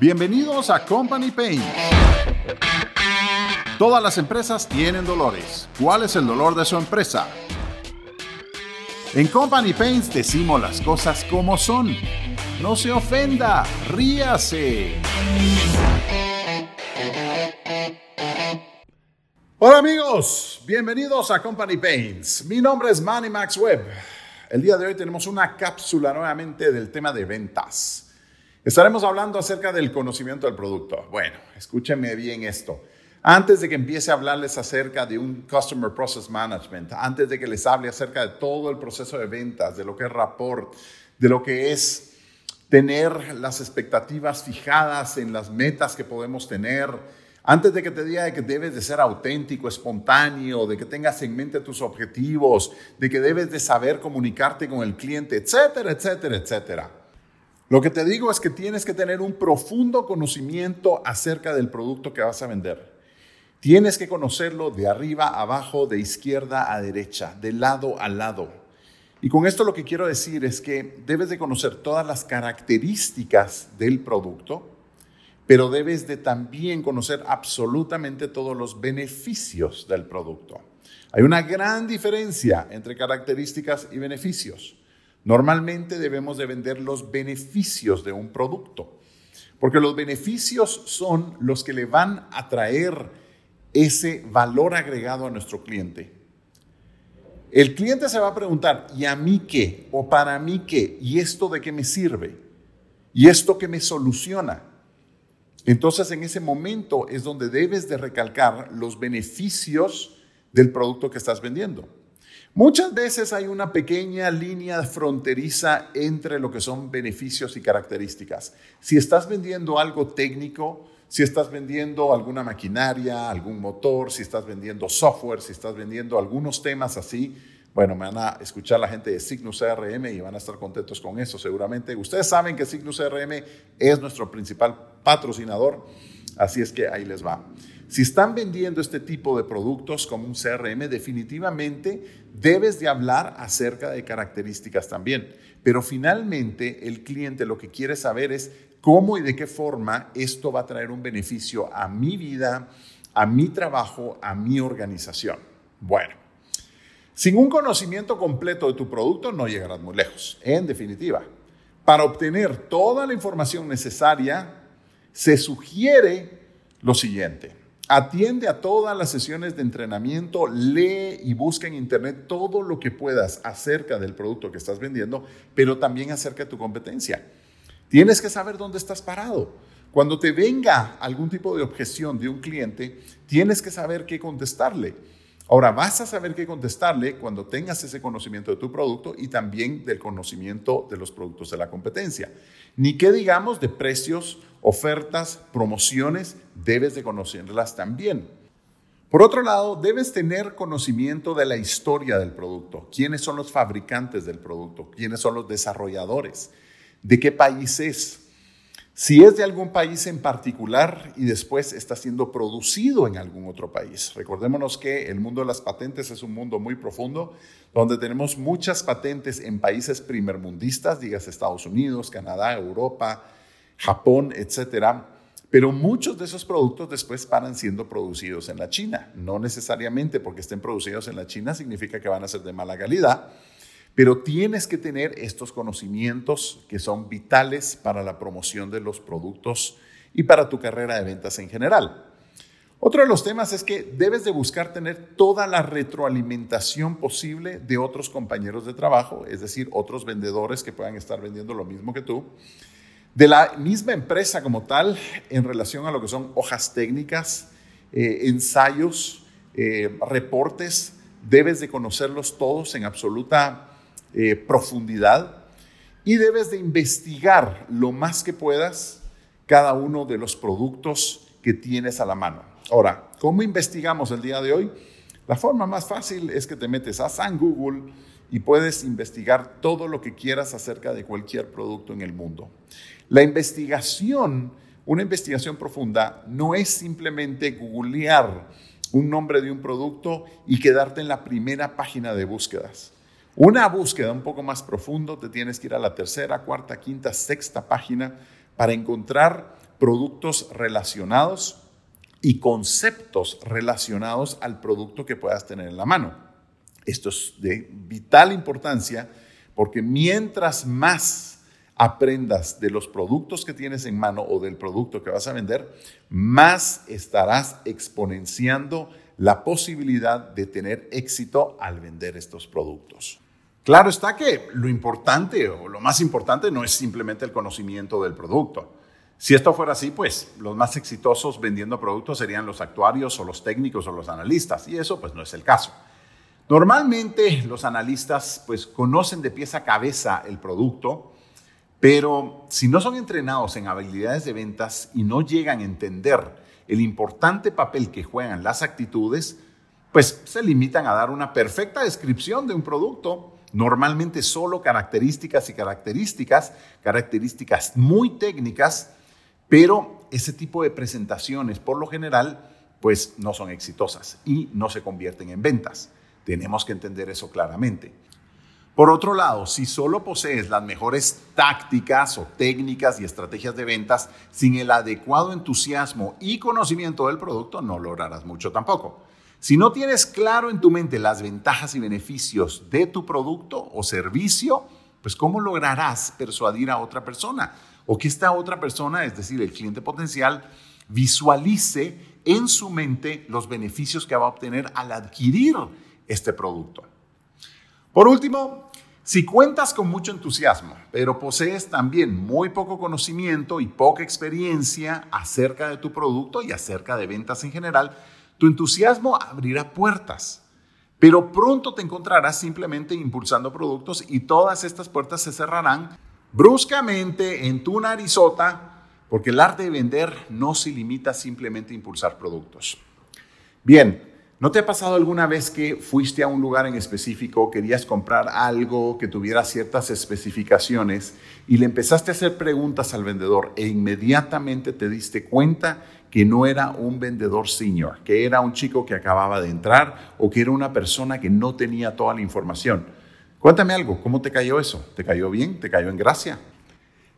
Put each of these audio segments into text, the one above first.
Bienvenidos a Company Pain. Todas las empresas tienen dolores. ¿Cuál es el dolor de su empresa? En Company Pains decimos las cosas como son. No se ofenda, ríase. Hola amigos, bienvenidos a Company Pains. Mi nombre es Manny Max Webb. El día de hoy tenemos una cápsula nuevamente del tema de ventas. Estaremos hablando acerca del conocimiento del producto. Bueno, escúchenme bien esto. Antes de que empiece a hablarles acerca de un Customer Process Management, antes de que les hable acerca de todo el proceso de ventas, de lo que es rapport, de lo que es tener las expectativas fijadas en las metas que podemos tener, antes de que te diga que debes de ser auténtico, espontáneo, de que tengas en mente tus objetivos, de que debes de saber comunicarte con el cliente, etcétera, etcétera, etcétera. Lo que te digo es que tienes que tener un profundo conocimiento acerca del producto que vas a vender. Tienes que conocerlo de arriba a abajo, de izquierda a derecha, de lado a lado. Y con esto lo que quiero decir es que debes de conocer todas las características del producto, pero debes de también conocer absolutamente todos los beneficios del producto. Hay una gran diferencia entre características y beneficios. Normalmente debemos de vender los beneficios de un producto, porque los beneficios son los que le van a traer ese valor agregado a nuestro cliente. El cliente se va a preguntar, ¿y a mí qué? ¿O para mí qué? ¿Y esto de qué me sirve? ¿Y esto qué me soluciona? Entonces en ese momento es donde debes de recalcar los beneficios del producto que estás vendiendo. Muchas veces hay una pequeña línea fronteriza entre lo que son beneficios y características. Si estás vendiendo algo técnico, si estás vendiendo alguna maquinaria, algún motor, si estás vendiendo software, si estás vendiendo algunos temas así, bueno, me van a escuchar la gente de Cygnus CRM y van a estar contentos con eso seguramente. Ustedes saben que Cygnus CRM es nuestro principal patrocinador, así es que ahí les va. Si están vendiendo este tipo de productos como un CRM, definitivamente debes de hablar acerca de características también. Pero finalmente el cliente lo que quiere saber es cómo y de qué forma esto va a traer un beneficio a mi vida, a mi trabajo, a mi organización. Bueno, sin un conocimiento completo de tu producto no llegarás muy lejos, en definitiva. Para obtener toda la información necesaria, se sugiere lo siguiente. Atiende a todas las sesiones de entrenamiento, lee y busca en internet todo lo que puedas acerca del producto que estás vendiendo, pero también acerca de tu competencia. Tienes que saber dónde estás parado. Cuando te venga algún tipo de objeción de un cliente, tienes que saber qué contestarle. Ahora, vas a saber qué contestarle cuando tengas ese conocimiento de tu producto y también del conocimiento de los productos de la competencia. Ni qué digamos de precios, ofertas, promociones, debes de conocerlas también. Por otro lado, debes tener conocimiento de la historia del producto, quiénes son los fabricantes del producto, quiénes son los desarrolladores, de qué país es, si es de algún país en particular y después está siendo producido en algún otro país. Recordémonos que el mundo de las patentes es un mundo muy profundo, donde tenemos muchas patentes en países primermundistas, digas Estados Unidos, Canadá, Europa, Japón, etcétera. Pero muchos de esos productos después van siendo producidos en la China. No necesariamente porque estén producidos en la China significa que van a ser de mala calidad, pero tienes que tener estos conocimientos que son vitales para la promoción de los productos y para tu carrera de ventas en general. Otro de los temas es que debes de buscar tener toda la retroalimentación posible de otros compañeros de trabajo, es decir, otros vendedores que puedan estar vendiendo lo mismo que tú, de la misma empresa como tal en relación a lo que son hojas técnicas, eh, ensayos, eh, reportes, debes de conocerlos todos en absoluta eh, profundidad y debes de investigar lo más que puedas cada uno de los productos que tienes a la mano. Ahora, ¿cómo investigamos el día de hoy? La forma más fácil es que te metes a San Google y puedes investigar todo lo que quieras acerca de cualquier producto en el mundo. La investigación, una investigación profunda, no es simplemente googlear un nombre de un producto y quedarte en la primera página de búsquedas. Una búsqueda un poco más profundo, te tienes que ir a la tercera, cuarta, quinta, sexta página para encontrar productos relacionados y conceptos relacionados al producto que puedas tener en la mano. Esto es de vital importancia porque mientras más aprendas de los productos que tienes en mano o del producto que vas a vender, más estarás exponenciando la posibilidad de tener éxito al vender estos productos. Claro está que lo importante o lo más importante no es simplemente el conocimiento del producto. Si esto fuera así, pues los más exitosos vendiendo productos serían los actuarios o los técnicos o los analistas, y eso pues no es el caso. Normalmente los analistas pues conocen de pieza a cabeza el producto, pero si no son entrenados en habilidades de ventas y no llegan a entender el importante papel que juegan las actitudes, pues se limitan a dar una perfecta descripción de un producto, normalmente solo características y características, características muy técnicas, pero ese tipo de presentaciones por lo general pues no son exitosas y no se convierten en ventas. Tenemos que entender eso claramente. Por otro lado, si solo posees las mejores tácticas o técnicas y estrategias de ventas sin el adecuado entusiasmo y conocimiento del producto, no lograrás mucho tampoco. Si no tienes claro en tu mente las ventajas y beneficios de tu producto o servicio, pues ¿cómo lograrás persuadir a otra persona? O que esta otra persona, es decir, el cliente potencial, visualice en su mente los beneficios que va a obtener al adquirir este producto. Por último, si cuentas con mucho entusiasmo, pero posees también muy poco conocimiento y poca experiencia acerca de tu producto y acerca de ventas en general, tu entusiasmo abrirá puertas, pero pronto te encontrarás simplemente impulsando productos y todas estas puertas se cerrarán bruscamente en tu narizota, porque el arte de vender no se limita simplemente a impulsar productos. Bien, ¿No te ha pasado alguna vez que fuiste a un lugar en específico, querías comprar algo que tuviera ciertas especificaciones y le empezaste a hacer preguntas al vendedor e inmediatamente te diste cuenta que no era un vendedor senior, que era un chico que acababa de entrar o que era una persona que no tenía toda la información? Cuéntame algo, ¿cómo te cayó eso? ¿Te cayó bien? ¿Te cayó en gracia?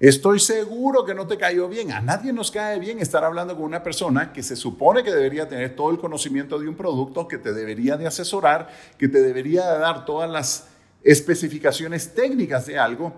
Estoy seguro que no te cayó bien. A nadie nos cae bien estar hablando con una persona que se supone que debería tener todo el conocimiento de un producto, que te debería de asesorar, que te debería de dar todas las especificaciones técnicas de algo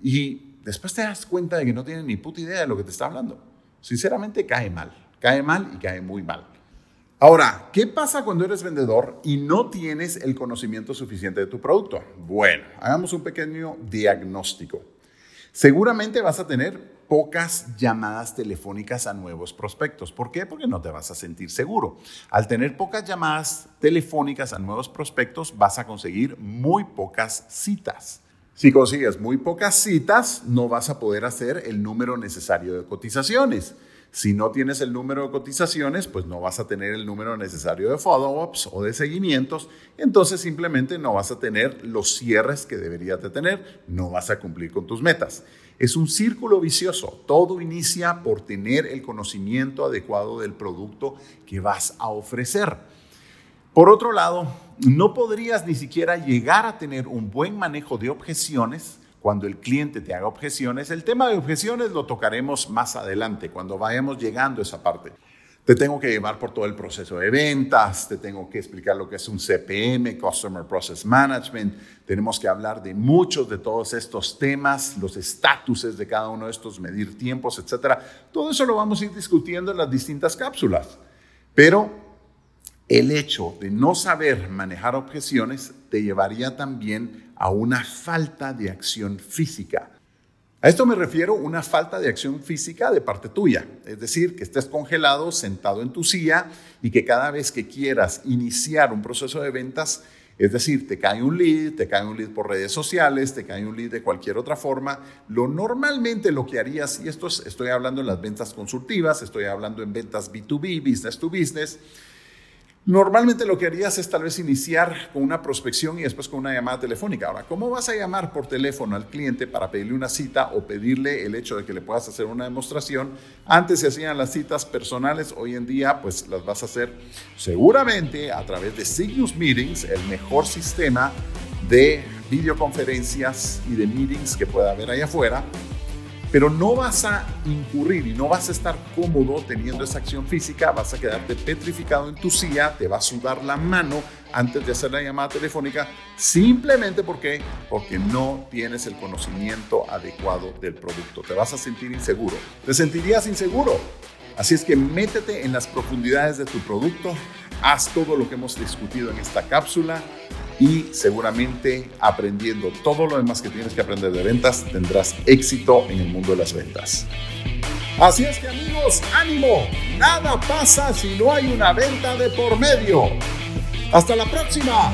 y después te das cuenta de que no tiene ni puta idea de lo que te está hablando. Sinceramente cae mal, cae mal y cae muy mal. Ahora, ¿qué pasa cuando eres vendedor y no tienes el conocimiento suficiente de tu producto? Bueno, hagamos un pequeño diagnóstico. Seguramente vas a tener pocas llamadas telefónicas a nuevos prospectos. ¿Por qué? Porque no te vas a sentir seguro. Al tener pocas llamadas telefónicas a nuevos prospectos, vas a conseguir muy pocas citas. Si consigues muy pocas citas, no vas a poder hacer el número necesario de cotizaciones. Si no tienes el número de cotizaciones, pues no vas a tener el número necesario de follow-ups o de seguimientos, entonces simplemente no vas a tener los cierres que deberías de tener, no vas a cumplir con tus metas. Es un círculo vicioso, todo inicia por tener el conocimiento adecuado del producto que vas a ofrecer. Por otro lado, no podrías ni siquiera llegar a tener un buen manejo de objeciones cuando el cliente te haga objeciones. El tema de objeciones lo tocaremos más adelante, cuando vayamos llegando a esa parte. Te tengo que llevar por todo el proceso de ventas, te tengo que explicar lo que es un CPM, Customer Process Management, tenemos que hablar de muchos de todos estos temas, los estatuses de cada uno de estos, medir tiempos, etc. Todo eso lo vamos a ir discutiendo en las distintas cápsulas. Pero el hecho de no saber manejar objeciones te llevaría también a una falta de acción física. A esto me refiero una falta de acción física de parte tuya, es decir, que estés congelado, sentado en tu silla y que cada vez que quieras iniciar un proceso de ventas, es decir, te cae un lead, te cae un lead por redes sociales, te cae un lead de cualquier otra forma, lo normalmente lo que harías, y esto estoy hablando en las ventas consultivas, estoy hablando en ventas B2B, business to business, Normalmente lo que harías es tal vez iniciar con una prospección y después con una llamada telefónica. Ahora, ¿cómo vas a llamar por teléfono al cliente para pedirle una cita o pedirle el hecho de que le puedas hacer una demostración? Antes se hacían las citas personales, hoy en día pues las vas a hacer seguramente a través de Signus Meetings, el mejor sistema de videoconferencias y de meetings que pueda haber ahí afuera. Pero no vas a incurrir y no vas a estar cómodo teniendo esa acción física, vas a quedarte petrificado en tu silla, te va a sudar la mano antes de hacer la llamada telefónica, simplemente porque, porque no tienes el conocimiento adecuado del producto. Te vas a sentir inseguro. Te sentirías inseguro. Así es que métete en las profundidades de tu producto, haz todo lo que hemos discutido en esta cápsula y seguramente aprendiendo todo lo demás que tienes que aprender de ventas, tendrás éxito en el mundo de las ventas. Así es que amigos, ánimo, nada pasa si no hay una venta de por medio. Hasta la próxima.